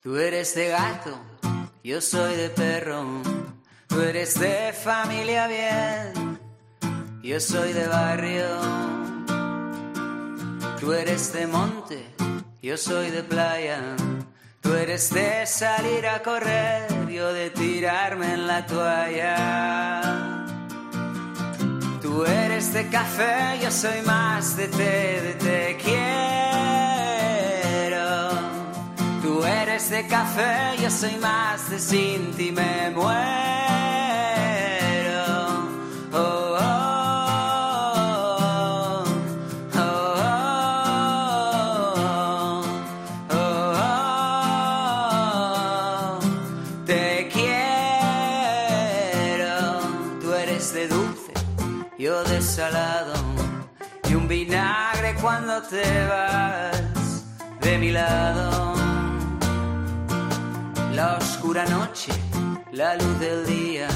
Tú eres de gato, yo soy de perro. Tú eres de familia bien, yo soy de barrio. Tú eres de monte, yo soy de playa. Tú eres de salir a correr, yo de tirarme en la toalla. Tú eres de café, yo soy más de té, de te quiero. Eres de café, yo soy más de sin ti me muero. Oh, oh, oh, oh, oh, oh. Te quiero, tú eres de dulce, yo de salado y un vinagre cuando te vas de mi lado. Oscura noche, la luz del día.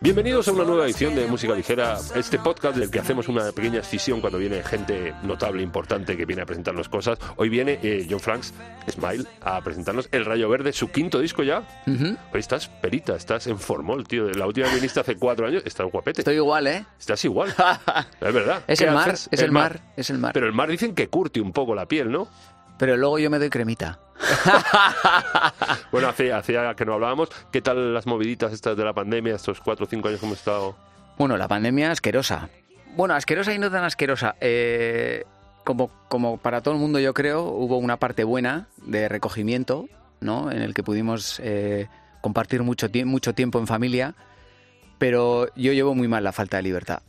Bienvenidos a una nueva edición de Música Ligera, este podcast del que hacemos una pequeña escisión cuando viene gente notable, importante, que viene a presentarnos cosas. Hoy viene eh, John Franks, Smile, a presentarnos El Rayo Verde, su quinto disco ya. Hoy estás perita, estás en formol, tío. La última que viniste hace cuatro años, estás guapete. Estoy igual, ¿eh? Estás igual. es verdad. Es ¿Qué el mar, haces? es el mar, es el mar. Pero el mar dicen que curte un poco la piel, ¿no? Pero luego yo me doy cremita. Bueno, hacía, hacía que no hablábamos. ¿Qué tal las moviditas estas de la pandemia, estos cuatro o cinco años que hemos estado? Bueno, la pandemia asquerosa. Bueno, asquerosa y no tan asquerosa. Eh, como, como para todo el mundo, yo creo, hubo una parte buena de recogimiento, ¿no? En el que pudimos eh, compartir mucho, mucho tiempo en familia. Pero yo llevo muy mal la falta de libertad.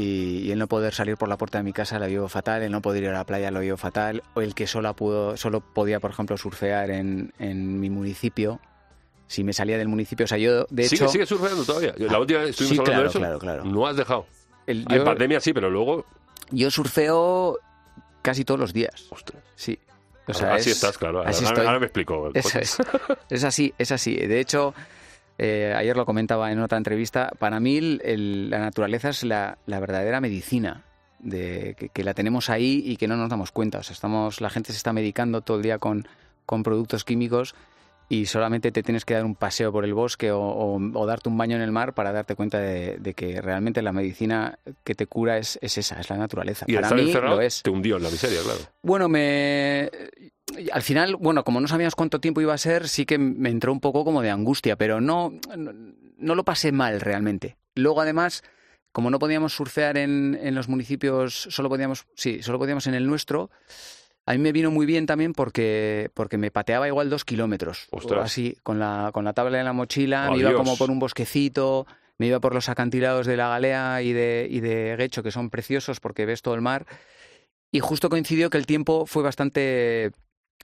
Y, y el no poder salir por la puerta de mi casa lo llevo fatal, el no poder ir a la playa lo llevo fatal, o el que solo, pudo, solo podía, por ejemplo, surfear en, en mi municipio. Si me salía del municipio, o sea, yo de ¿Sigue, hecho... sigue surfeando todavía? La última vez estuvimos Sí, hablando claro, de eso. claro, claro. No has dejado. el- En yo- pandemia sí, pero luego... Yo surfeo casi todos los días. Ostras. Sí. O sea, así es- estás, claro. Ahora, así ahora- ahora me explico. Es. Es así, es así. De hecho, eh, ayer lo comentaba en otra entrevista, para mí el- la naturaleza es la, la verdadera medicina, de, que, que la tenemos ahí y que no nos damos cuenta. O sea, estamos, la gente se está medicando todo el día con, con productos químicos y solamente te tienes que dar un paseo por el bosque o, o- o darte un baño en el mar para darte cuenta de, de que realmente la medicina que te cura es, es esa, es la naturaleza. Y para mí lo es. te hundió en la miseria, claro. Bueno, me... Al final, bueno, como no sabíamos cuánto tiempo iba a ser, sí que me entró un poco como de angustia, pero no, no, no lo pasé mal realmente. Luego, además, como no podíamos surfear en, en los municipios, solo podíamos, sí, solo podíamos en el nuestro, a mí me vino muy bien también porque, porque me pateaba igual dos kilómetros. Ostras. Así, con la, con la tabla en la mochila, me iba como por un bosquecito, me iba por los acantilados de la Galea y de, y de Guecho, que son preciosos porque ves todo el mar. Y justo coincidió que el tiempo fue bastante,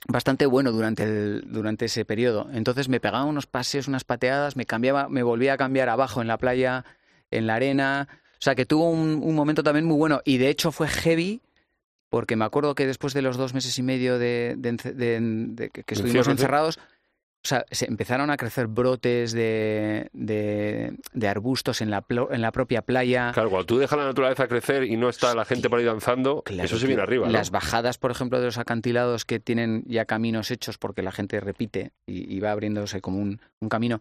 bastante bueno durante, el, durante ese periodo. Entonces me pegaba unos paseos, unas pateadas, me cambiaba, me volvía a cambiar abajo en la playa, en la arena. O sea que tuvo un, un momento también muy bueno. Y de hecho fue heavy, porque me acuerdo que después de los dos meses y medio de, de ence- de- de que estuvimos encerrados, o sea, se empezaron a crecer brotes de, de, de arbustos en la, plo- en la propia playa. Claro, cuando tú dejas la naturaleza crecer y no está la gente por ahí danzando, Claro, eso se viene arriba, ¿no? Las bajadas, por ejemplo, de los acantilados que tienen ya caminos hechos porque la gente repite y, y va abriéndose como un, un camino,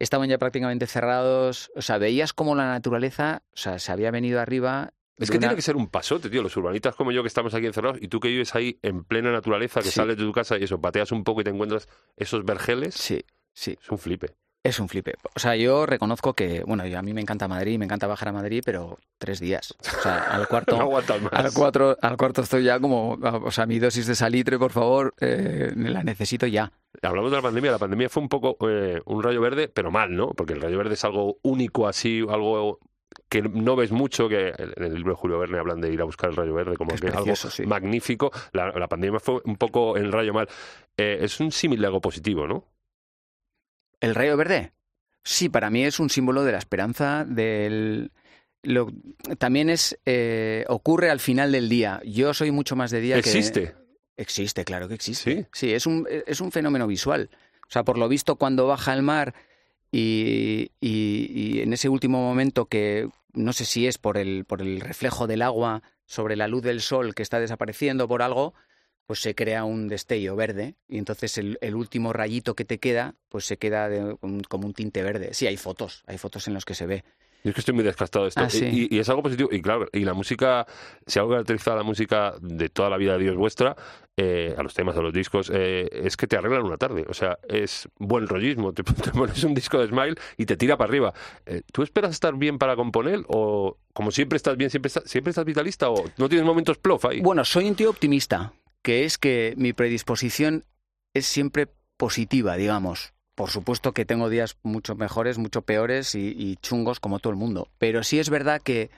estaban ya prácticamente cerrados. O sea, veías como la naturaleza, o sea, se había venido arriba. Es que una- tiene que ser un pasote, tío. Los urbanitas como yo que estamos aquí encerrados y tú que vives ahí en plena naturaleza, que Sí. sales de tu casa y eso, pateas un poco y te encuentras esos vergeles, Sí, sí, es un flipe. es un flipe. O sea, yo reconozco que, bueno, yo- a mí me encanta Madrid, me encanta bajar a Madrid, pero tres días. O sea, al cuarto... No más. Al, cuatro, al cuarto estoy ya como, o sea, mi dosis de salitre, por favor, eh, la necesito ya. Hablamos de la pandemia. La pandemia fue un poco eh, un rayo verde, pero mal, ¿no? Porque el rayo verde es algo único así, algo que no ves mucho, que en el libro de Julio Verne hablan de ir a buscar el rayo verde como Que es que algo precioso, sí. magnífico. La, la pandemia fue un poco el rayo mal. Eh, es un símil de algo positivo, ¿no? ¿El rayo verde? Sí, para mí es un símbolo de la esperanza, del... Lo, también es eh, ocurre al final del día. Yo soy mucho más de día Existe. que... Existe, claro que existe. Sí. es un, es un fenómeno visual. O sea, por lo visto, cuando baja el mar y, y- y en ese último momento que no sé si es por el, por el reflejo del agua sobre la luz del sol que está desapareciendo por algo, pues se crea un destello verde y entonces el, el último rayito que te queda, pues se queda como un tinte verde. Sí, hay fotos, hay fotos en las que se ve. Yo es que estoy muy desgastado de esto. Ah, sí. y, y es algo positivo. Y claro, y la música, si algo caracteriza a la música de toda la vida de Dios vuestra, eh, a los temas, a los discos, eh, es que te arreglan una tarde. O sea, es buen rollismo. Te, te pones un disco de Smile y te tira para arriba. Eh, ¿Tú esperas estar bien para componer? ¿O como siempre estás bien, siempre estás, siempre estás vitalista? ¿O no tienes momentos plof ahí? Bueno, soy un tío optimista, que es que mi predisposición es siempre positiva, digamos. Por supuesto que tengo días mucho mejores, mucho peores y, y chungos como todo el mundo. Pero sí es verdad que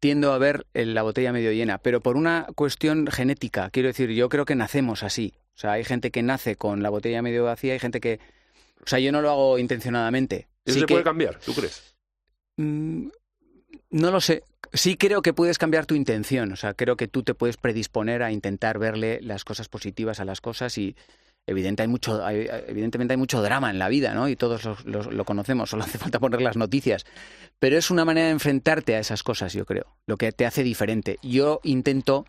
tiendo a ver el- la botella medio llena, pero por una cuestión genética. Quiero decir, yo creo que nacemos así. O sea, hay gente que nace con la botella medio vacía, hay gente que... O sea, yo no lo hago intencionadamente. ¿Eso Sí se que- puede cambiar? ¿Tú crees? Mm, No lo sé. Sí creo que puedes cambiar tu intención. O sea, creo que tú te puedes predisponer a intentar verle las cosas positivas a las cosas y evidente hay mucho, hay- evidentemente hay mucho drama en la vida, ¿no? Y todos los- los- lo conocemos, solo hace falta poner las noticias. Pero es una manera de enfrentarte a esas cosas, yo creo, lo que te hace diferente. Yo intento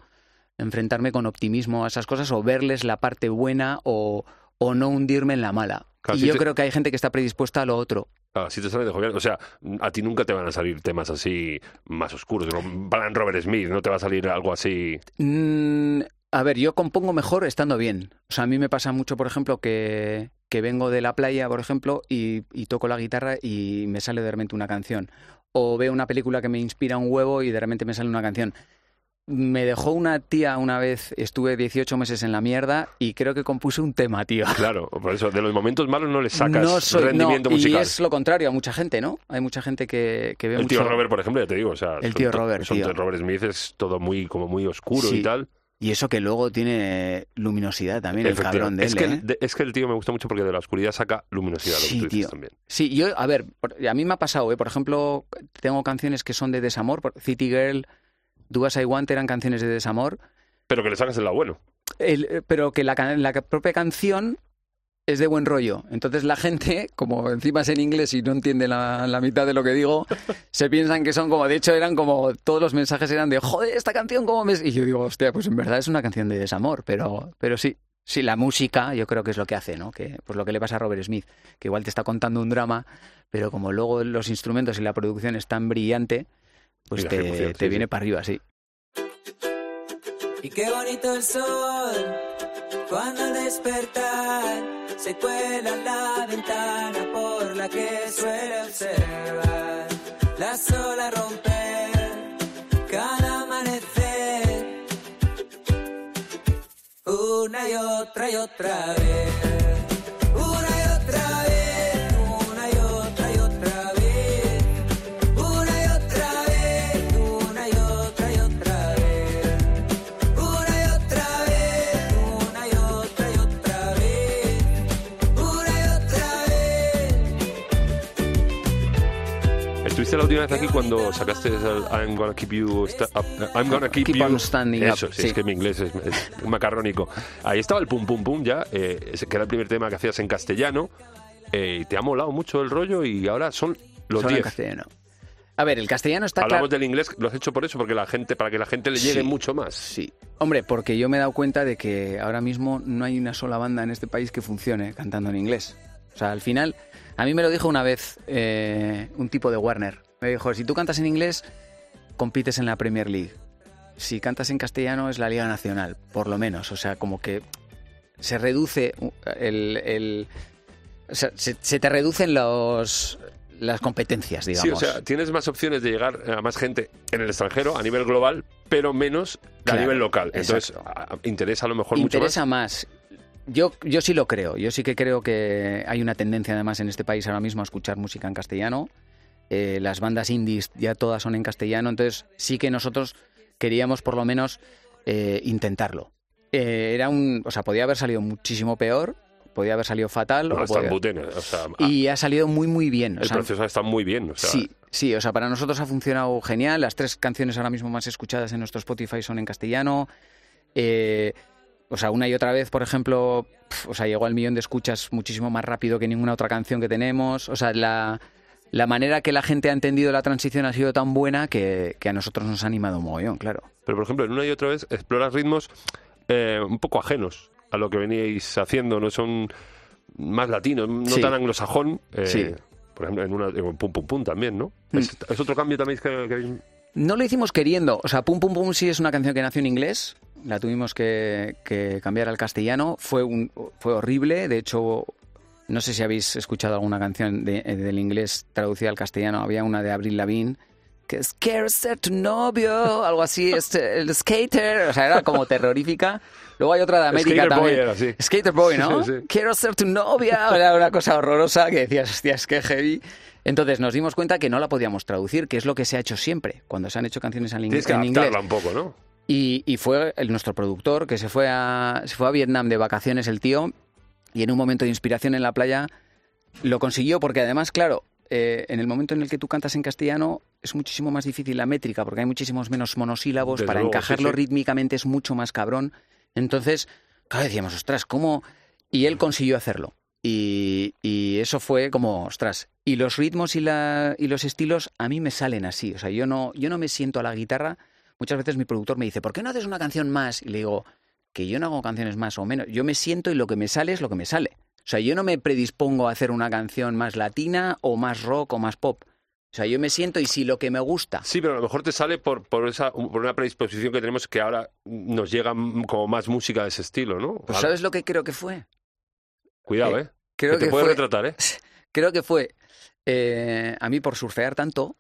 enfrentarme con optimismo a esas cosas o verles la parte buena o, o no hundirme en la mala. Claro, y si yo te- creo que hay gente que está predispuesta a lo otro. Claro, si te salen de jovial. O sea, a ti nunca te van a salir temas así más oscuros. como Van Robert Smith, no te va a salir algo así. Mm, a ver, yo compongo mejor estando bien. O sea, a mí me pasa mucho, por ejemplo, que, que vengo de la playa, por ejemplo, y, y toco la guitarra y me sale de repente una canción. O veo una película que me inspira un huevo y de repente me sale una canción. Me dejó una tía una vez, estuve 18 meses en la mierda y creo que compuse un tema, tío. Claro, por eso, de los momentos malos no le sacas no soy, rendimiento no, musical. Y es lo contrario a mucha gente, ¿no? Hay mucha gente que, que ve El tío Robert, por ejemplo, ya te digo, o sea, El son tío Robert, son- tío. Robert Smith es todo muy como muy oscuro Sí. y tal. Y eso que luego tiene luminosidad también, el cabrón de él, es, que, ¿eh? es que el tío me gusta mucho porque de la oscuridad saca luminosidad, lo que Sí, tú dices tío. también. Sí, yo, a ver, a mí me ha pasado, ¿eh? Por ejemplo, tengo canciones que son de desamor. City Girl, Do As I Want eran canciones de desamor. Pero que le sacas el lado bueno. El- eh, pero que la, la propia canción es de buen rollo. Entonces la gente, como encima es en inglés y no entiende la, la mitad de lo que digo, se piensan que son como, de hecho eran como, todos los mensajes eran de, joder, esta canción, ¿cómo me...? Y yo digo, hostia, pues en verdad es una canción de desamor, pero, pero sí. Sí, la música yo creo que es lo que hace, ¿no? Que, pues lo que le pasa a Robert Smith, que igual te está contando un drama, pero como luego los instrumentos y la producción es tan brillante, pues te, te sí, viene sí. para arriba, sí. Y qué bonito el sol cuando al despertar. Se cuela la ventana por la que suele observar. Las olas romper cada amanecer. Una y otra y otra vez. La última vez aquí cuando sacaste el I'm gonna keep you up- I'm gonna keep, Keep you on standing Eso, up, sí, sí. es que mi inglés es, es macarrónico. Ahí estaba el pum pum pum ya, eh, que era el primer tema que hacías en castellano. eh, y te ha molado mucho el rollo y ahora son los Solo en 10. castellano. A ver, el castellano está Hablamos del inglés, lo has hecho por eso, porque la gente, para que la gente le llegue Sí. mucho más. Sí. Hombre, porque yo me he dado cuenta de que ahora mismo no hay una sola banda en este país que funcione cantando en inglés. O sea, al final, a mí me lo dijo una vez eh, un tipo de Warner. Me dijo, si tú cantas en inglés, compites en la Premier League. Si cantas en castellano es la Liga Nacional, por lo menos. O sea, como que se reduce uh, el... el- o sea, se, se te reducen los, las competencias, digamos. Sí, o sea, tienes más opciones de llegar a más gente en el extranjero a nivel global, pero menos a Claro, nivel local. Entonces, exacto. a- interesa a lo mejor mucho interesa más. más. Yo, yo sí lo creo. Yo sí que creo que hay una tendencia además en este país ahora mismo a escuchar música en castellano. Eh, las bandas indies ya todas son en castellano, entonces sí que nosotros queríamos por lo menos eh, intentarlo. Eh, era un, o sea, podía haber salido muchísimo peor, podía haber salido fatal, No, o están podía- butenes, o sea, y ha salido muy muy bien. o el sea, proceso está muy bien. O sea, sí, sí, o sea, para nosotros ha funcionado genial. Las tres canciones ahora mismo más escuchadas en nuestro Spotify son en castellano. Eh, o sea, una y otra vez, por ejemplo, pf, o sea, llegó al millón de escuchas muchísimo más rápido que ninguna otra canción que tenemos. O sea, la, la manera que la gente ha entendido la transición ha sido tan buena que, que a nosotros nos ha animado un mogollón, claro. Pero, por ejemplo, en una y otra vez exploras ritmos eh, un poco ajenos a lo que veníais haciendo, no son más latinos, no Sí. tan anglosajón. eh, Sí. Por ejemplo, en una en Pum Pum Pum también, ¿no? Mm. Es, es otro cambio también que, que habéis- No lo hicimos queriendo. O sea, Pum Pum Pum sí es una canción que nació en inglés. La tuvimos que, que cambiar al castellano. Fue, un, fue horrible. De hecho, no sé si habéis escuchado alguna canción de- eh, del inglés traducida al castellano. Había una de Avril Lavigne que es Quiero ser tu novio, algo así, este, el skater, o sea, era como terrorífica. Luego hay otra de América Skater Boy también. era así. Skater Boy, ¿no? Sí, sí. Quiero ser tu novia, era una cosa horrorosa que decías, hostias, qué heavy. Entonces nos dimos cuenta que no la podíamos traducir, que es lo que se ha hecho siempre, cuando se han hecho canciones en, Tienes ing- que en inglés. un poco, ¿no? Y, y fue el, nuestro productor que se fue, a, se fue a Vietnam de vacaciones el tío y en un momento de inspiración en la playa lo consiguió porque además, claro, eh, en el momento en el que tú cantas en castellano es muchísimo más difícil la métrica porque hay muchísimos menos monosílabos, Desde para luego, sí, encajarlo sí. rítmicamente es mucho más cabrón. Entonces, claro, decíamos, ostras, ¿cómo? Y él consiguió hacerlo. Y, y eso fue como, ostras. Y los ritmos y, la, y los estilos a mí me salen así. O sea, yo no, yo no me siento a la guitarra. Muchas veces mi productor me dice, ¿por qué no haces una canción más? Y le digo, que yo no hago canciones más o menos. Yo me siento y lo que me sale es lo que me sale. O sea, yo no me predispongo a hacer una canción más latina o más rock o más pop. O sea, yo me siento y si lo que me gusta. Sí, pero a lo mejor te sale por, por, esa, por una predisposición que tenemos que ahora nos llega como más música de ese estilo, ¿no? Pues ¿sabes lo que creo que fue? Cuidado, eh, ¿eh? Creo que te que puede fue, retratar, ¿eh? creo que fue eh, a mí por surfear tanto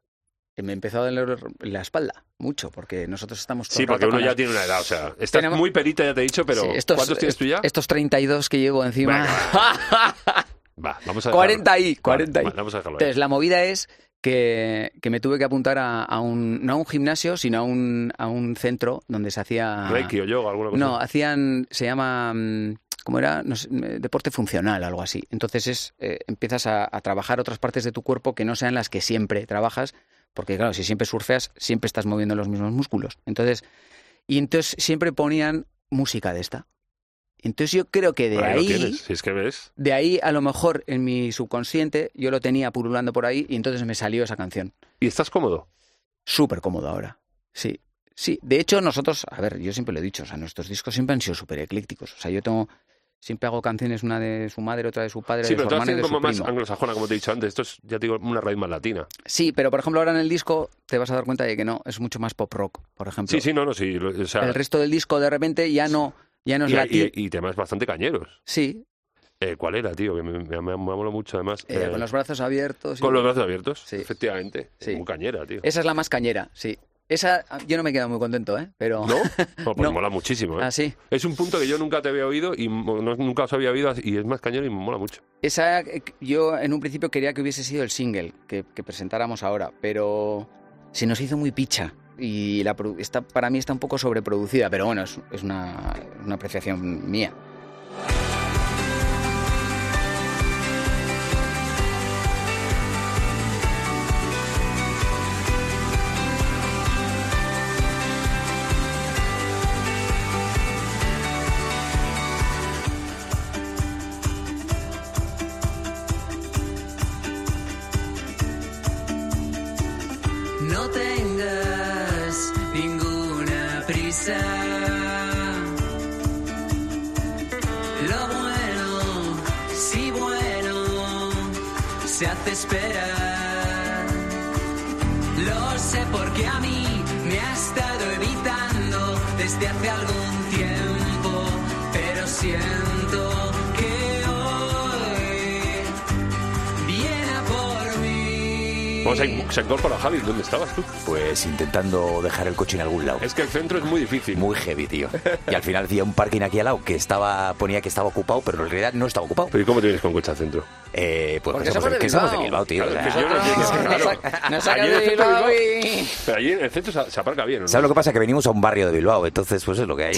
me empezó a doler la espalda mucho porque nosotros estamos todo Sí, porque uno ya las- tiene una edad, o sea, estás Tenemos- muy perita, ya te he dicho, pero Sí, estos- ¿cuántos tienes tú ya? Estos 32 que llevo encima. Va, vamos a dejarlo. 40 y, Vale, 40 y. vale, vamos a dejarlo. Entonces, la movida es que, que me tuve que apuntar a, a un, no a un gimnasio, sino a un, a un centro donde se hacía... Reiki o yoga, alguna cosa. No, hacían, se llama, mm, ¿cómo era? No sé, eh, deporte funcional, algo así. Entonces es, eh, empiezas a, a trabajar otras partes de tu cuerpo que no sean las que siempre trabajas, porque claro, si siempre surfeas, siempre estás moviendo los mismos músculos. Entonces, y entonces siempre ponían música de esta. Entonces yo creo que de Por ahí ahí, tienes, si es que ves. de ahí a lo mejor en mi subconsciente yo lo tenía pululando por ahí y entonces me salió esa canción. ¿Y estás cómodo? Súper cómodo ahora. Sí. Sí, de hecho nosotros, a ver, yo siempre lo he dicho, o sea, nuestros discos siempre han sido súper eclécticos. O sea, yo tengo, siempre hago canciones, una de su madre, otra de su padre, Sí, de pero su hermano y como más primo. anglosajona, como te he dicho antes. Esto es, ya te digo, una raíz más latina. Sí, pero por ejemplo ahora en el disco te vas a dar cuenta de que no, es mucho más pop rock, por ejemplo. Sí, sí, no, no, sí. lo- O sea, El resto del disco de repente ya no, ya no es y, latino. y- y temas bastante cañeros. Sí, Eh, ¿Cuál era, tío? Que me, me, me mucho, además. eh, Eh, con los brazos abiertos. con los brazos abiertos, Sí. efectivamente. Sí. Muy cañera, tío. Esa es la más cañera, sí. Esa yo no me he quedado muy contento, ¿eh? Pero... ¿No? No, pues No. mola muchísimo, ¿eh? Ah, sí. Es un punto que yo nunca te había oído y no- nunca os había oído y es más cañero y me mola mucho. Esa, eh, yo en un principio quería que hubiese sido el single que, que presentáramos ahora, pero se nos hizo muy picha y la, está, para mí está un poco sobreproducida, pero bueno, es, es una, una apreciación mía. Me ha estado evitando desde hace algún tiempo, pero siento Vamos, se, se incorpora Javi. ¿Dónde estabas tú? Pues intentando dejar el coche en algún lado. Es que el centro es muy difícil. Muy heavy, tío. Y al final hacía un parking aquí al lado que estaba ponía que estaba ocupado, pero en realidad no estaba ocupado. Pero ¿y cómo te vienes con coche al centro? Eh, pues Porque que somos, que somos de Bilbao. Tío. Claro, o que sea. yo no claro. de Bilbao y- Pero allí en el centro se, se aparca bien, ¿o ¿no? ¿Sabes lo que pasa? Que venimos a un barrio de Bilbao, entonces pues es lo que hay.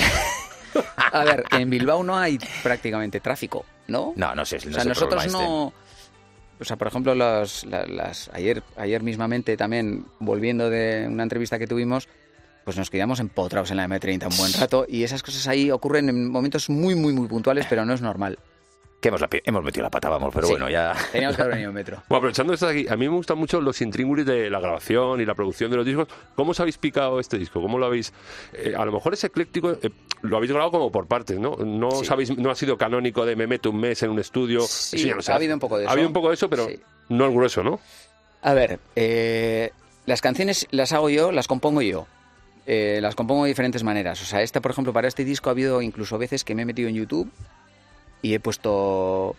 A ver, en Bilbao no hay prácticamente tráfico, ¿no? No, no sé. No o sea, nosotros este. O sea, por ejemplo, las, la- las, ayer, ayer mismamente también, volviendo de una entrevista que tuvimos, pues nos quedamos empotrados en la M30 un buen rato y esas cosas ahí ocurren en momentos muy, muy, muy puntuales, pero no es normal. Que hemos, la pi- hemos metido la pata, vamos, pero Sí. bueno, ya. Teníamos que haber venido en metro. Bueno, aprovechando esto de aquí, a mí me gustan mucho los intríngulis de la grabación y la producción de los discos. ¿Cómo os habéis picado este disco? ¿Cómo lo habéis...? eh, a lo mejor es ecléctico, eh, lo habéis grabado como por partes, ¿no? No, Sí. sabéis, no ha sido canónico de me meto un mes en un estudio. Sí, eso ya no se ha habido un poco de Ha eso. habido un poco de eso, pero Sí. no el grueso, ¿no? A ver, eh, las canciones las hago yo, las compongo yo. Eh, las compongo de diferentes maneras. O sea, esta, por ejemplo, para este disco ha habido incluso veces que me he metido en YouTube y he puesto.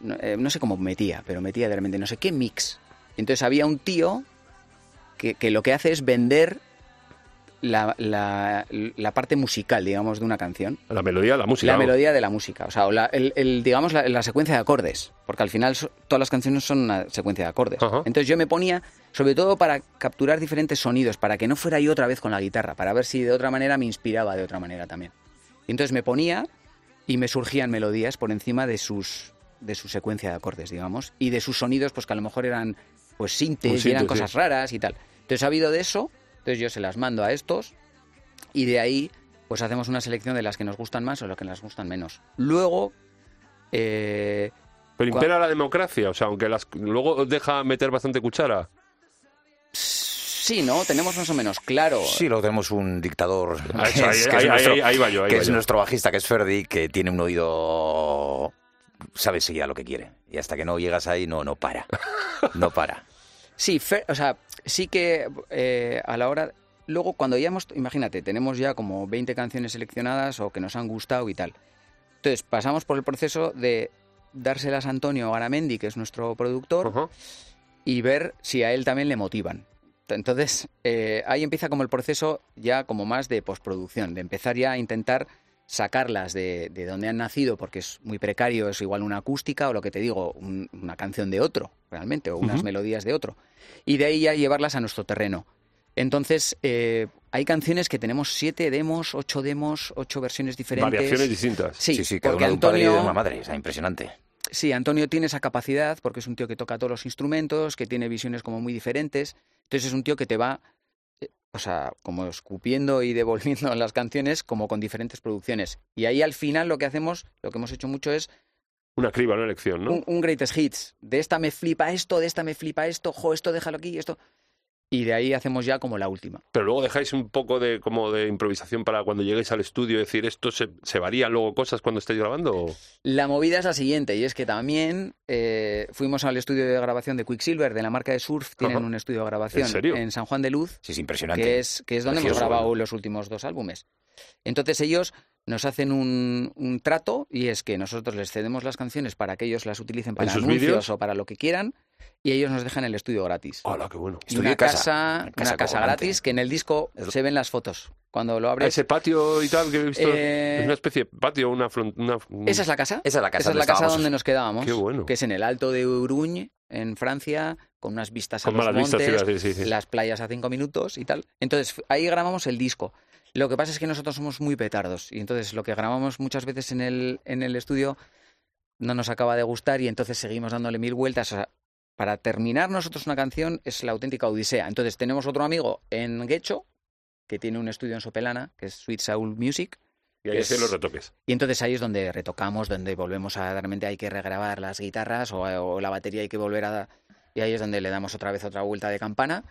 No, eh, no sé cómo metía, pero metía de repente no sé qué mix. Entonces había un tío que, que lo que hace es vender la, la- la parte musical, digamos, de una canción. La melodía, la música. La melodía de la música, o sea, o la- el, el, digamos la, la secuencia de acordes, porque al final so- todas las canciones son una secuencia de acordes. Ajá. Entonces yo me ponía, sobre todo para capturar diferentes sonidos, para que no fuera yo otra vez con la guitarra, para ver si de otra manera me inspiraba de otra manera también. Y entonces me ponía y me surgían melodías por encima de sus de su secuencia de acordes, digamos, y de sus sonidos, pues que a lo mejor eran pues sintes, y eran sí. cosas raras y tal. Entonces ha habido de eso, entonces yo se las mando a estos y de ahí pues hacemos una selección de las que nos gustan más o las que nos gustan menos. Luego, eh, Pero impera la democracia, o sea, aunque las, luego deja meter bastante cuchara. sí, ¿no? Tenemos más o menos claro. Sí, luego tenemos un dictador que es, nuestro, ahí- ahí va yo, ahí que va es yo. nuestro bajista, que es Ferdi, que tiene un oído... sabe seguir a lo que quiere. Y hasta que no llegas ahí, no, no para. No para. Sí, Fer- o sea, sí que eh, a la hora... Luego, cuando ya hemos... Imagínate, tenemos ya como 20 canciones seleccionadas o que nos han gustado y tal. Entonces, pasamos por el proceso de dárselas a Antonio Garamendi, que es nuestro productor, y ver si a él también le motivan. Entonces, eh, ahí empieza como el proceso ya como más de postproducción, de empezar ya a intentar sacarlas de, de donde han nacido, porque es muy precario, es igual una acústica o lo que te digo, un- una canción de otro, realmente, o unas melodías de otro. Y de ahí ya llevarlas a nuestro terreno. Entonces, eh, hay canciones que tenemos siete demos, ocho demos, ocho versiones diferentes. Variaciones distintas. Sí, Sí, sí, cada porque uno de un padre y de Antonio, una madre. Impresionante. Sí, Antonio tiene esa capacidad porque es un tío que toca todos los instrumentos, que tiene visiones como muy diferentes. Entonces es un tío que te va, eh, o sea, como escupiendo y devolviendo las canciones como con diferentes producciones. Y ahí al final lo que hacemos, lo que hemos hecho mucho es Una criba, una elección, ¿no? un, un greatest hits. De esta me flipa esto, de esta me flipa esto, jo, esto déjalo aquí, esto. Y de ahí hacemos ya como la última. Pero luego dejáis un poco de como de improvisación para cuando lleguéis al estudio, decir, ¿esto se, se varían luego cosas cuando estáis grabando? o- La movida es la siguiente, y es que también eh, fuimos al estudio de grabación de Quicksilver, de la marca de surf, tienen Ajá. un estudio de grabación ¿En? San Juan de Luz, Sí, es impresionante. que es, que es donde hemos grabado bueno. los últimos dos álbumes. Entonces ellos nos hacen un, un trato y es que nosotros les cedemos las canciones para que ellos las utilicen para anuncios o para lo que quieran y ellos nos dejan el estudio gratis. ¡Hala, qué bueno! Y Estudio una casa. casa, Una casa una casa colgante. gratis que en el disco se ven las fotos. Cuando lo abres, Ese patio y tal que he visto, Eh, es una especie de patio, una... front- una esa es la casa. Esa es la casa Esa es la casa donde nos quedábamos. Qué bueno. Que es en el Alto de Uruñ, en Francia, con unas vistas a Con los malas vistas, montes, sí, sí, sí, las playas a cinco minutos y tal. Entonces, ahí grabamos el disco. Lo que pasa es que nosotros somos muy petardos y entonces lo que grabamos muchas veces en el, en el estudio no nos acaba de gustar y entonces seguimos dándole mil vueltas. O sea, para terminar nosotros una canción es la auténtica odisea. Entonces tenemos otro amigo en Guecho que tiene un estudio en Sopelana, que es Sweet Soul Music, Y ahí es- hacen los retoques. y entonces ahí es donde retocamos, donde volvemos a realmente hay que regrabar las guitarras o, o la batería hay que volver a... Y ahí es donde le damos otra vez otra vuelta de campana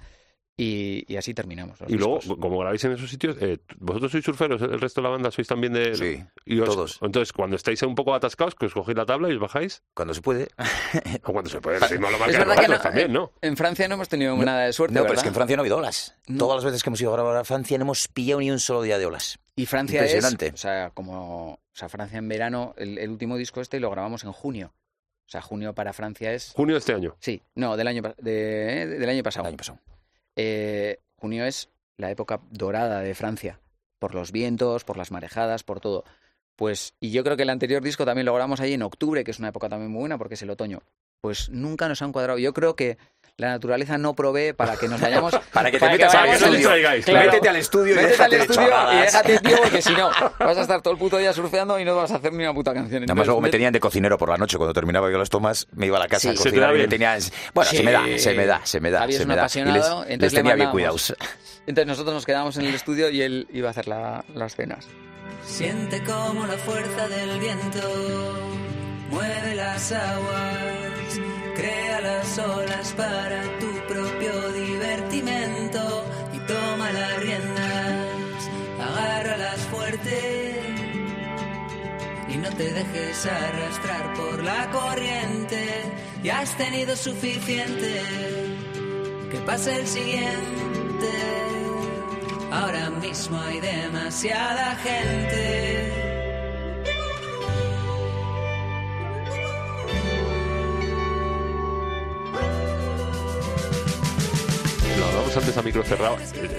y, y así terminamos. los Y luego, discos. como grabáis en esos sitios, eh, ¿vosotros sois surferos? ¿El resto de la banda sois también de...? Sí, y os- todos. Entonces, cuando estáis un poco atascados, que os cogéis la tabla y os bajáis, Cuando se puede. o cuando se puede, ritmo lo marcan verdad que no, también, eh, ¿no? En Francia no hemos tenido nada de suerte, No, pero es que en Francia no ha habido olas. No. Todas las veces que hemos ido a grabar a Francia no hemos pillado ni un solo día de olas. Y Francia es, Impresionante. o sea, como, o sea, Francia en verano, el, el último disco este lo grabamos en junio. O sea, junio para Francia es, Junio de este año. sí, no, del año, de- del año pasado. El año pasado. Eh, junio es la época dorada de Francia, por los vientos, por las marejadas, por todo. Pues, y yo creo que el anterior disco también lo grabamos ahí en octubre, que es una época también muy buena porque es el otoño. Pues nunca nos han cuadrado. Yo creo que la naturaleza no provee para que nos vayamos. Para que te metas Para al que al-. Claro. Métete al estudio y Métete déjate al estudio y déjate, tío, porque si no, vas a estar todo el puto día surfeando y no vas a hacer ni una puta canción. Nada más luego me tenían de cocinero por la noche. Cuando terminaba yo las tomas, me iba a la casa Sí. a Se te cocinar da y me tenían... Bueno, Sí. se me da, se me da, se me da. Se me da. Y les, entonces les le tenía bien cuidados. Entonces nosotros nos quedábamos en el estudio y él iba a hacer la- las cenas. Siente como la fuerza del viento mueve las aguas, crea las olas para tu propio divertimento y toma las riendas, agárralas fuerte no te dejes arrastrar por la corriente. Ya has tenido suficiente. Que pase el siguiente. Ahora mismo hay demasiada gente. Antes a micro cerrado.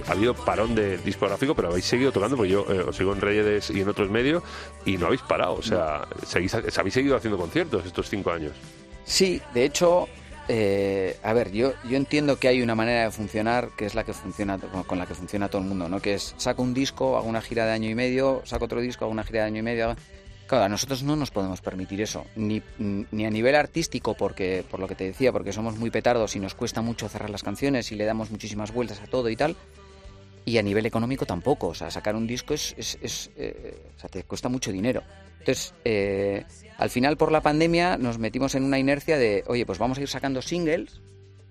Ha habido parón de discográfico, pero habéis seguido tocando, porque yo eh, os sigo en Reyes y en otros medios, y no habéis parado. O sea, seguís, habéis seguido haciendo conciertos estos cinco años. Sí, de hecho, eh, a ver, yo, yo entiendo que hay una manera de funcionar que es la que funciona con la que funciona todo el mundo, ¿no? Que es saco un disco, hago una gira de año y medio, saco otro disco, hago una gira de año y medio. hago- Claro, a nosotros no nos podemos permitir eso, ni, ni a nivel artístico, porque por lo que te decía, porque somos muy petardos y nos cuesta mucho cerrar las canciones y le damos muchísimas vueltas a todo y tal. Y a nivel económico tampoco, o sea, sacar un disco es, es, eh, te cuesta mucho dinero. Entonces, eh, al final por la pandemia nos metimos en una inercia de, oye, pues vamos a ir sacando singles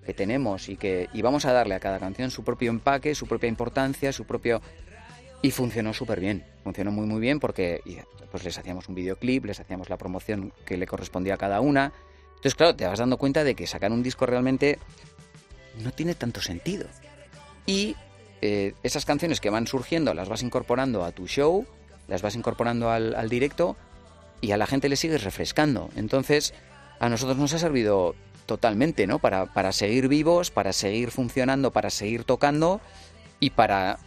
que tenemos y que y vamos a darle a cada canción su propio empaque, su propia importancia, su propio y funcionó súper bien, funcionó muy muy bien porque pues les hacíamos un videoclip, les hacíamos la promoción que le correspondía a cada una. Entonces, claro, te vas dando cuenta de que sacar un disco realmente no tiene tanto sentido. Y eh, esas canciones que van surgiendo las vas incorporando a tu show, las vas incorporando al, al directo y a la gente le sigues refrescando. Entonces, a nosotros nos ha servido totalmente, ¿no? Para, para seguir vivos, para seguir funcionando, para seguir tocando y para,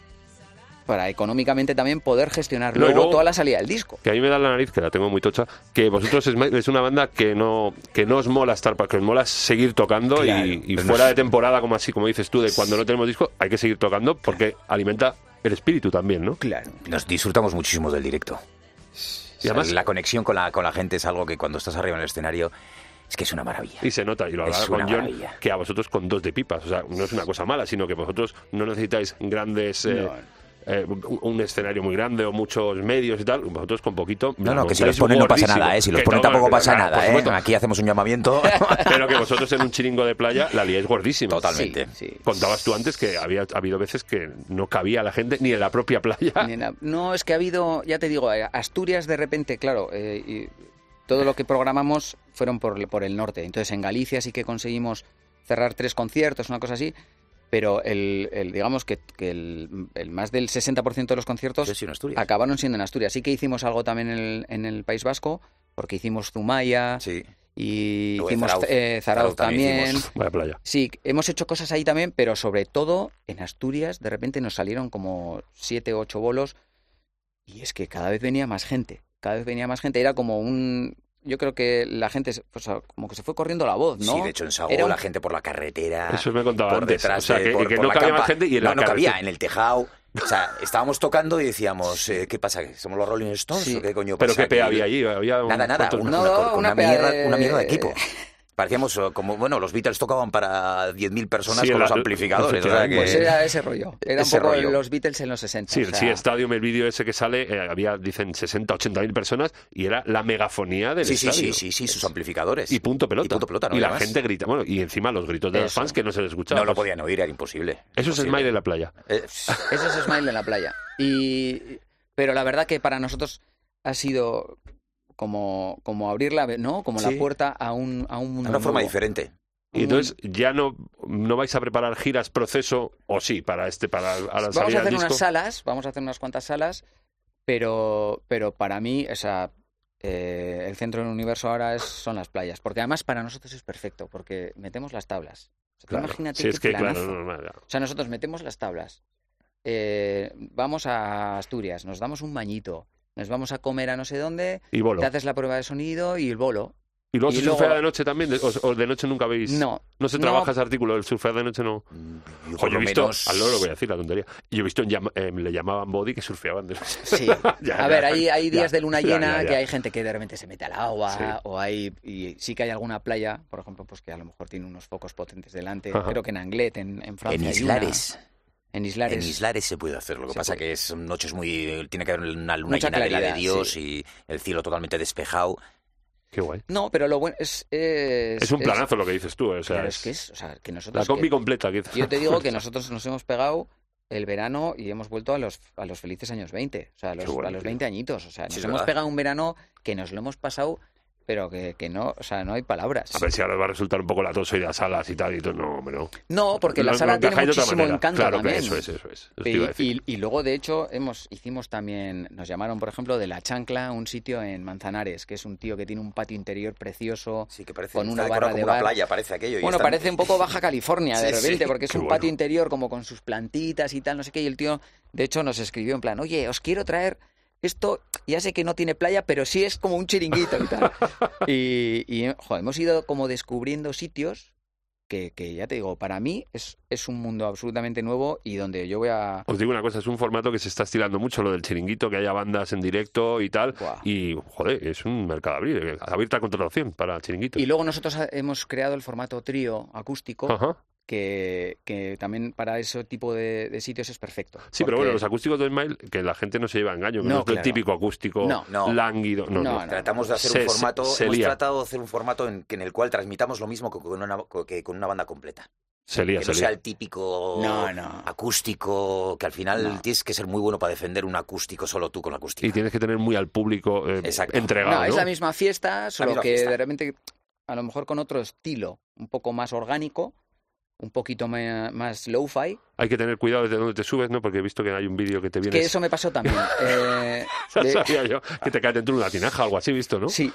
para económicamente también poder gestionar No, luego, toda la salida del disco. Que a mí me da la nariz, que la tengo muy tocha, que vosotros es, es una banda que no que no os mola estar, que os mola seguir tocando Claro, y, fuera de temporada, como así, como dices tú, de cuando no tenemos disco, hay que seguir tocando porque alimenta el espíritu también, ¿no? Claro. Nos disfrutamos muchísimo del directo. Y además- la conexión con la, con la gente es algo que cuando estás arriba en el escenario es que es una maravilla. Y se nota, y lo hablaba con John, maravilla. que a vosotros con dos de pipas. O sea, no es una cosa mala, sino que vosotros no necesitáis grandes. eh, eh, un, escenario muy grande o muchos medios y tal. Vosotros con poquito. No, no, que si los ponen no pasa nada, ¿eh? Si los ponen no, tampoco pasa nada, ¿eh? supuesto. Aquí hacemos un llamamiento. Pero que vosotros en un chiringo de playa la liáis gordísima. Totalmente. Sí, sí. Contabas tú antes que había habido veces que no cabía la gente ni en la propia playa. No, es que ha habido, ya te digo, eh, Asturias de repente, claro, eh, y todo lo que programamos fueron por, por el norte. Entonces en Galicia sí que conseguimos cerrar tres conciertos, una cosa así, pero el, el- digamos que, que el, el más del 60% de los conciertos Sí, sí, en Asturias. acabaron siendo en Asturias. Sí que hicimos algo también en el, en el País Vasco, porque hicimos Zumaya Sí. y Luego hicimos Zarauz. eh, Zarauz Zarauz también también. hicimos. Vaya playa. Sí, hemos hecho cosas ahí también, pero sobre todo en Asturias de repente nos salieron como siete o ocho bolos y es que cada vez venía más gente, cada vez venía más gente, era como un... Yo creo que la gente, se- pues, como que se fue corriendo la voz, ¿no? Sí, de hecho en Era un- la gente por la carretera. Eso me contaba por antes. detrás O sea, de- que- por- que por no la cabía campa- gente y en no, la no cabía en el tejado. O sea, estábamos tocando y decíamos, eh, ¿qué pasa? ¿Que ¿Somos los Rolling Stones Sí. o qué coño Pero pasa qué pea había allí. Había un- Nada, nada, ¿cuántos- una, una- una una mierda, de- una mierda de equipo. Parecíamos eh, como, bueno, los Beatles tocaban para 10.000 personas Sí, con la- los amplificadores. o sea que- Pues era ese rollo, era un Ese poco rollo. los Beatles en los 60. Sí, o el sea, Sí Stadium, el vídeo ese que sale, eh, había, dicen, 60, 80 mil personas y era la megafonía del sí, sí, estadio. sí, sí, sí, sus amplificadores. Y punto pelota. Y punto pelota, no Y la más. gente grita. Bueno, y encima los gritos de los fans que no se les escuchaba. No lo Pues podían oír, era imposible. Eso es Imposible. Smile en la playa. Eh, Eso es Smile en la playa. Y, pero la verdad que para nosotros ha sido como, como abrir la, ¿no? como Sí. la puerta a un, a un mundo una forma nuevo. diferente. Y entonces ya no, no vais a preparar giras proceso, o sí, para este, para a la Vamos a hacer del unas salas, vamos a hacer unas cuantas salas, pero, pero para mí, o sea, eh, el centro del universo ahora es, son las playas, porque además para nosotros es perfecto, porque metemos las tablas. O sea, Claro. Imagínate Sí, es que, claro, O sea, nosotros metemos las tablas, eh, vamos a Asturias, nos damos un bañito, nos vamos a comer a no sé dónde, Y bolo. te haces la prueba de sonido y el bolo. ¿Y luego y se luego- surfea de noche también? De- ¿O, o de noche nunca veis? No, No se no. trabaja ese artículo, el surfear de noche no. Mm, Yo Jo, yo he lo visto, menos- al loro voy a decir la tontería. Yo he visto, eh, le llamaban body que surfeaban de noche. Sí. Ya, a ver, ya, hay, hay días ya, de luna llena ya, ya. que hay gente que de repente se mete al agua Sí. o hay y sí que hay alguna playa, por ejemplo, pues que a lo mejor tiene unos focos potentes delante. Ajá. Creo que en Anglet, en, en Francia. En una. En Islares. En Islares se puede hacer, lo que Se pasa puede. que son noches muy... Tiene que haber una luna Mucha llena de la de claridad, Dios sí. y el cielo totalmente despejado. Qué guay. No, pero lo bueno es. Es, Es un planazo lo que dices tú, o sea, claro, es es que es. O sea, que la nosotros. combi que- completa. quizá. yo te digo que nosotros nos hemos pegado el verano y hemos vuelto a los, a los felices años 20, o sea, a los, bueno, a los tío. 20 añitos. O sea, nos Sí, es hemos verdad. pegado un verano que nos lo hemos pasado, pero que, que no, o sea, no hay palabras. A ver si ahora va a resultar un poco la tos y las salas y tal y todo. No, hombre, no. No, porque la sala tiene muchísimo encanto Claro, que también. eso es, eso es. Eso a Y, decir. y- y luego, de hecho, hemos, hicimos también, nos llamaron, por ejemplo, de La Chancla, un sitio en Manzanares, que es un tío que tiene un patio interior precioso. Sí, que parece Con una barra como de una playa, parece aquello. y Bueno, están- parece un poco Baja California de Sí, sí. repente, porque es Qué un bueno. patio interior como con sus plantitas y tal, no sé qué, y el tío, de hecho, nos escribió en plan, oye, os quiero traer esto, ya sé que no tiene playa, pero sí es como un chiringuito y tal. y, y, joder, hemos ido como descubriendo sitios que, que ya te digo, para mí es, es un mundo absolutamente nuevo y donde yo voy a... Os digo una cosa, es un formato que se está estilando mucho, lo del chiringuito, que haya bandas en directo y tal. Y, joder, es un mercado abrir, abierta a contratación para chiringuitos. Y luego nosotros hemos creado el formato trío acústico, Ajá. Que, que también para ese tipo de, de sitios es perfecto. Sí, pero bueno, los acústicos de Smile, que la gente no se lleva a engaño, que no, No, es el claro. típico acústico No. No. lánguido. No, No, no. no. Tratamos de hacer Se- un formato, se hemos lía. tratado de hacer un formato en, que en el cual transmitamos lo mismo que con una, que con una banda completa. Se lía, que se no sea el típico No, no. acústico, que al final No. tienes que ser muy bueno para defender un acústico solo tú con la acústica. Y tienes que tener muy al público eh, entregado, No, ¿no? es la misma fiesta, solo misma que fiesta. de repente, a lo mejor con otro estilo, un poco más orgánico, un poquito más low-fi, Hay que tener cuidado desde donde te subes, ¿no? Porque he visto que hay un vídeo que te viene... que eso me pasó también. Eh, de- sabía yo que te cae dentro de una tinaja o algo así, visto, ¿no? Sí,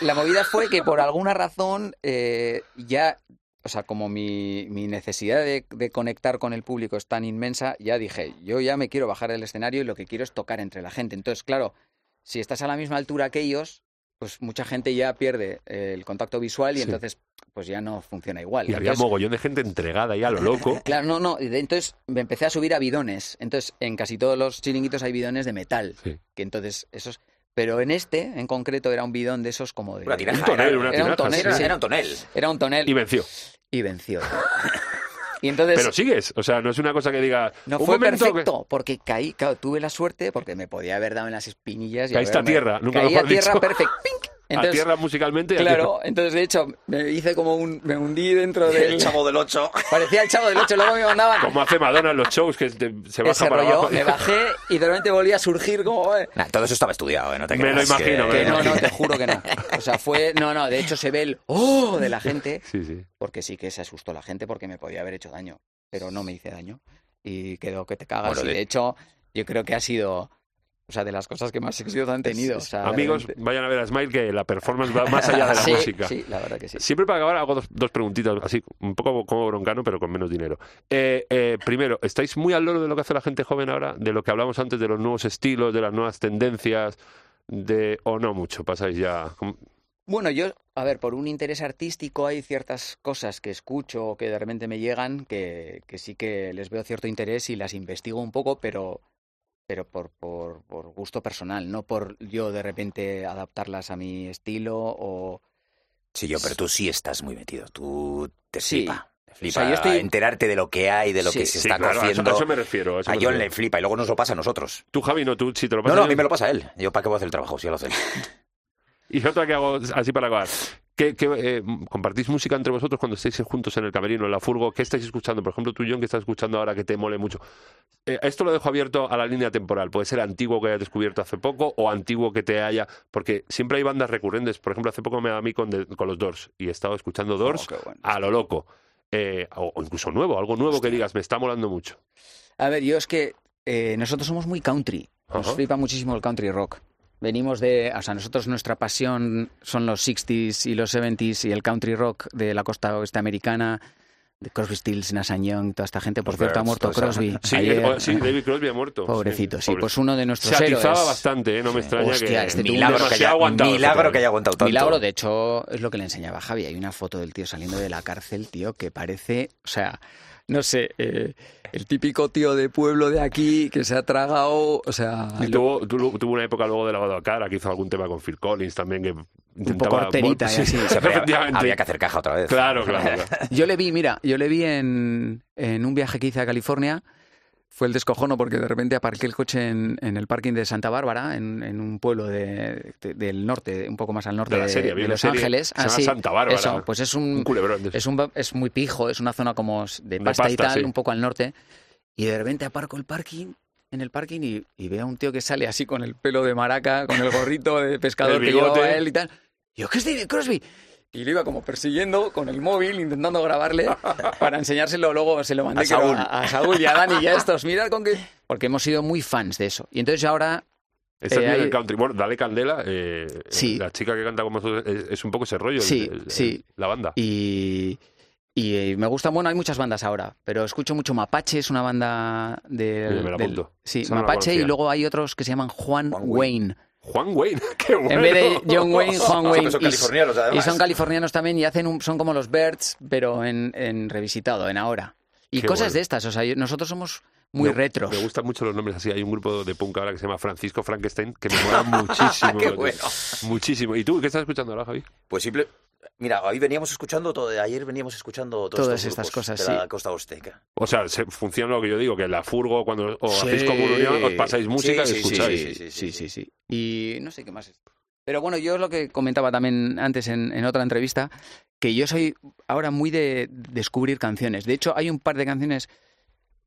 la movida fue que por alguna razón eh, ya, o sea, como mi, mi necesidad de, de conectar con el público es tan inmensa, ya dije, yo ya me quiero bajar del escenario y lo que quiero es tocar entre la gente. Entonces, claro, si estás a la misma altura que ellos, pues mucha gente ya pierde eh, el contacto visual y Sí. entonces pues ya no funciona igual. Y había mogollón de gente entregada ya a lo loco. Claro, no, no. Entonces me empecé a subir a bidones. Entonces, en casi todos los chiringuitos hay bidones de metal. Sí. Que entonces, esos. Pero en este, en concreto, era un bidón de esos como de. Una tinaja, Un tonel, era, una era un tonel, sí. era- sí. era un tonel. Era un tonel. Y venció. Y venció. y entonces. Pero sigues, o sea, no es una cosa que diga... no un fue momento que- perfecto, porque caí, claro, tuve la suerte, porque me podía haber dado en las espinillas. Y Caíste a tierra, nunca Caí mejor a tierra dicho. perfecto. ¡pink! A Entonces, tierra musicalmente. a Claro, entonces de hecho me hice como un. Me hundí dentro del. El chavo del 8. Parecía el chavo del 8, luego me mandaban. Como hace Madonna en los shows, que te- se baja ese para rollo, abajo. me bajé y de repente volví a surgir como... eh, Nah, todo eso estaba estudiado, ¿eh? No te Me lo imagino, que- no, no, te juro que no. O sea, fue... No, no, de hecho se ve el ¡oh! de la gente, Sí, sí. porque sí que se asustó la gente porque me podía haber hecho daño, pero no me hice daño. Y quedó que te cagas. Bueno, y de- de hecho, yo creo que ha sido... O sea, de las cosas que más éxito han tenido. O sea, Amigos, realmente- vayan a ver a Smile, que la performance va más allá de la sí, música. Sí, la verdad que sí. Siempre para acabar hago dos, dos preguntitas, así, un poco como broncano, pero con menos dinero. Eh, eh, primero, ¿estáis muy al loro de lo que hace la gente joven ahora? De lo que hablamos antes, de los nuevos estilos, de las nuevas tendencias, de o no mucho? Pasáis ya... Bueno, yo, a ver, por un interés artístico hay ciertas cosas que escucho o que de repente me llegan que, que sí que les veo cierto interés y las investigo un poco, pero, pero por, por, por gusto personal, no por yo de repente adaptarlas a mi estilo o... Sí, yo, pero tú sí estás muy metido. Tú te Sí. flipa. Te flipa O sea, yo estoy- enterarte de lo que hay, de lo Sí. que se Sí, está claro, a eso, cociendo. a eso me refiero. a A me John refiero. le flipa y luego nos lo pasa a nosotros. Tú, Javi, no, tú si te lo No, pasas no, a yo- mí me lo pasa él. Yo, ¿para qué voy a hacer el trabajo? Si ya lo hace él. Y otra que hago así para acabar. ¿Qué, qué, eh, ¿Compartís música entre vosotros cuando estáis juntos en el camerino, en la furgo? ¿Qué estáis escuchando? Por ejemplo, tú, John, que estás escuchando ahora que te mole mucho. Eh, esto lo dejo abierto a la línea temporal. Puede ser antiguo que hayas descubierto hace poco o antiguo que te haya... Porque siempre hay bandas recurrentes. Por ejemplo, hace poco me da a mí con, de- con los Doors y he estado escuchando Doors Oh, bueno. a lo loco. Eh, o, o incluso nuevo, algo nuevo que digas, me está molando mucho. A ver, yo es que eh, nosotros somos muy country, nos Ajá. flipa muchísimo el country rock. Venimos de, o sea, nosotros nuestra pasión son los 60s y los 70s y el country rock de la costa oeste americana, de Crosby, Stills, Nash Young, toda esta gente. Por Los cierto, ha muerto Crosby. Sí, ayer. sí, David Crosby ha muerto. Pobrecito, sí, pobre. pues uno de nuestros Se héroes. atizaba bastante, ¿eh? no me extraña Hostia, que... este milagro que haya, aguantado milagro que haya aguantado tanto. Milagro, de hecho, es lo que le enseñaba a Javi. Hay una foto del tío saliendo de la cárcel, tío, que parece, o sea, no sé, eh, el típico tío de pueblo de aquí que se ha tragado, o sea, Y tuvo, tuvo, tuvo una época luego de lavado a cara, que hizo algún tema con Phil Collins también, que intentaba... poco horterita y Sí, así. Había que hacer caja otra vez. Claro, claro, claro. Yo le vi, mira, yo le vi en, en un viaje que hice a California. Fue el descojono porque de repente aparqué el coche en, en el parking de Santa Bárbara, en, en un pueblo de- de- del norte, un poco más al norte De la serie, de Los Ángeles. Así, Santa Bárbara. Eso, pues es Un un, culebrón. es, un, es muy pijo, es una zona como de De pasta, y pasta, tal, sí. un poco al norte. y de repente aparco el parking, en el parking y, y veo a un tío que sale así con el pelo de maraca, con el gorrito de pescador que llevaba él y tal. Y yo, ¿qué es David Crosby? Y lo iba como persiguiendo con el móvil, intentando grabarle para enseñárselo. Luego se lo mandé A Saúl. a, a Saúl y a Dani y a estos. Mirad con qué... Porque hemos sido muy fans de eso. Y entonces ahora Este Eh, es hay- el country. Bueno, Dale Candela, eh, Sí. la chica que canta con vosotros, es, es un poco ese rollo, el- Sí, el- el- sí. la banda. Y, y, eh, me gusta, bueno, hay muchas bandas ahora, pero escucho mucho Mapache, es una banda de... Oye, me la del- sí, Mapache y luego hay otros que se llaman Juan, Juan Wayne. Juan Wayne, qué bueno. En vez de John Wayne, Juan Wayne. son Y- californianos, además. Y son californianos también y hacen un- son como los Birds, pero en, en revisitado, en ahora. Y Qué cosas bueno. de estas, o sea, nosotros somos muy Me- retros. Me gustan mucho los nombres así. Hay un grupo de punk ahora que se llama Francisco Frankenstein que me mola muchísimo. Qué bueno. Muchísimo. ¿Y tú qué estás escuchando ahora, Javi? Pues simple. Mira, hoy veníamos escuchando todo, ayer veníamos escuchando todos Todas estos estas cosas, de la sí. costa osteca. O sea, se, funciona lo que yo digo, que en la furgo, cuando os Sí. hacéis comunión, os pasáis música Sí, y sí, escucháis. sí, sí, sí, sí, sí. Y no sé qué más es. Pero bueno, yo es lo que comentaba también antes en, en otra entrevista, que yo soy ahora muy de descubrir canciones. De hecho, hay un par de canciones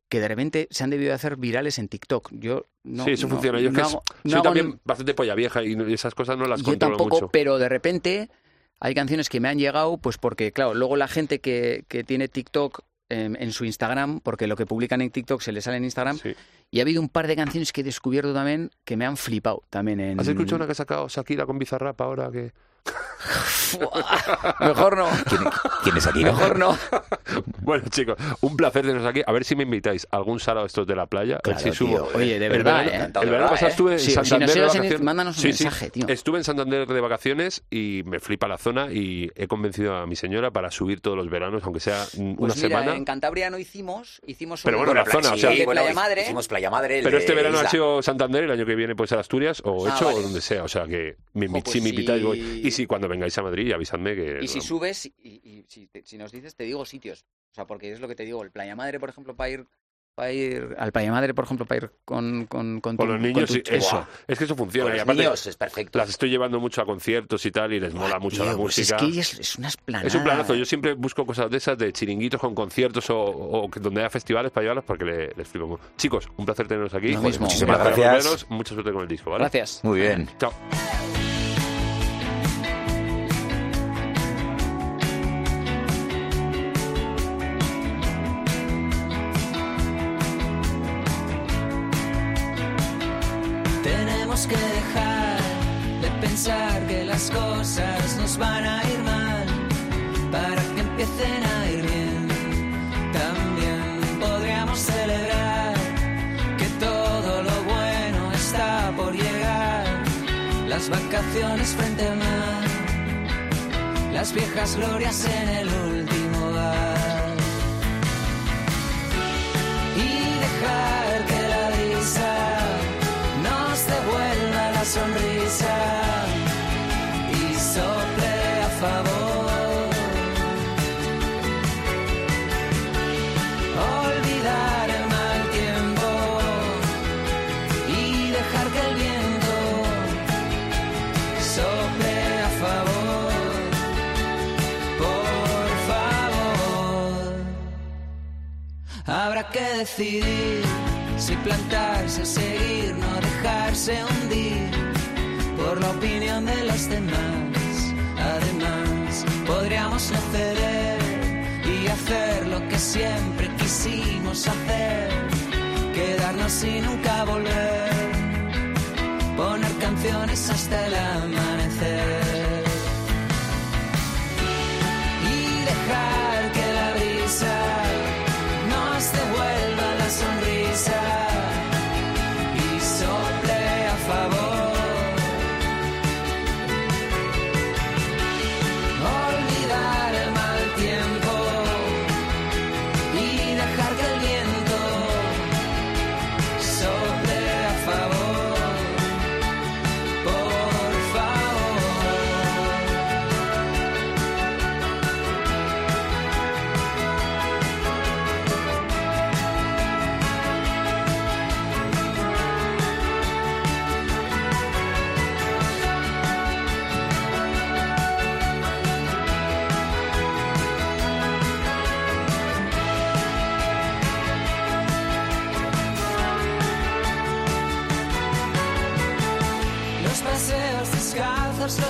que de repente se han debido de hacer virales en TikTok. Yo no, sí, eso no- funciona. Yo es que hago- soy también bastante polla vieja y esas cosas no las yo controlo tampoco, mucho. pero de repente hay canciones que me han llegado, pues porque, claro, luego la gente que, que tiene TikTok en, en su Instagram, porque lo que publican en TikTok se les sale en Instagram, Sí. y ha habido un par de canciones que he descubierto también que me han flipado también en... ¿Has escuchado una que ha sacado Shakira con Bizarrap ahora que...? Mejor no, ¿Quién, quién es aquí? no? mejor no. Bueno, chicos, un placer teneros aquí. A ver si me invitáis algún sábado estos de la playa. a ver Claro, si subo. tío. Oye, de El verdad, verano- ¿eh? El verano verdad, pasado ¿eh? estuve en Sí, si nos Santander de en- mándanos un Sí, sí. mensaje, tío. Estuve en Santander de vacaciones y me flipa la zona y he convencido a mi señora para subir todos los veranos, aunque sea una Pues mira, semana. en Cantabria no hicimos, hicimos Pero un- bueno, la zona, o sí, sea, de bueno, Playa Madre. Hicimos Playa Madre. Pero este verano ha sido Santander, el año que viene puede ser Asturias o Ah, Hecho vale. o donde sea. O sea que me, pues si me invitáis voy. Y si cuando vengáis a Madrid avisadme que... Y si subes, y, y si, te- si nos dices, te digo sitios. O sea, porque es lo que te digo, el Playa Madre, por ejemplo, para ir, para ir al Playa Madre, por ejemplo, para ir con, con, con, Con tu- los niños, tu- sí, eso. Es que eso funciona. Con y los aparte, niños es perfecto. las estoy llevando mucho a conciertos y tal, y les mola mucho Tío, la pues música. es que es, es una esplanada. Es un planazo. Yo siempre busco cosas de esas, de chiringuitos con conciertos o, donde haya festivales para llevarlos porque le- les flipo. Chicos, un placer teneros aquí. Lo mismo. Muchísimas gracias. Mucha suerte con el disco, ¿vale? Gracias. Muy bien. Chao. Frente al mar, las viejas glorias en el último bar. Habrá que decidir si plantarse seguir, no dejarse hundir por la opinión de los demás. Además, podríamos no ceder y hacer lo que siempre quisimos hacer, quedarnos y nunca volver, poner canciones hasta el amanecer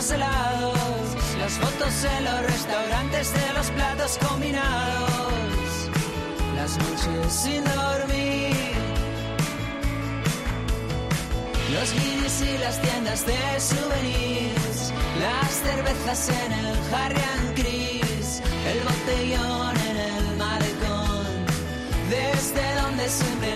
los helados, las fotos en los restaurantes de los platos combinados, las noches sin dormir. Los guiris y las tiendas de souvenirs, las cervezas en el Harry and Chris, el botellón en el malecón, desde donde siempre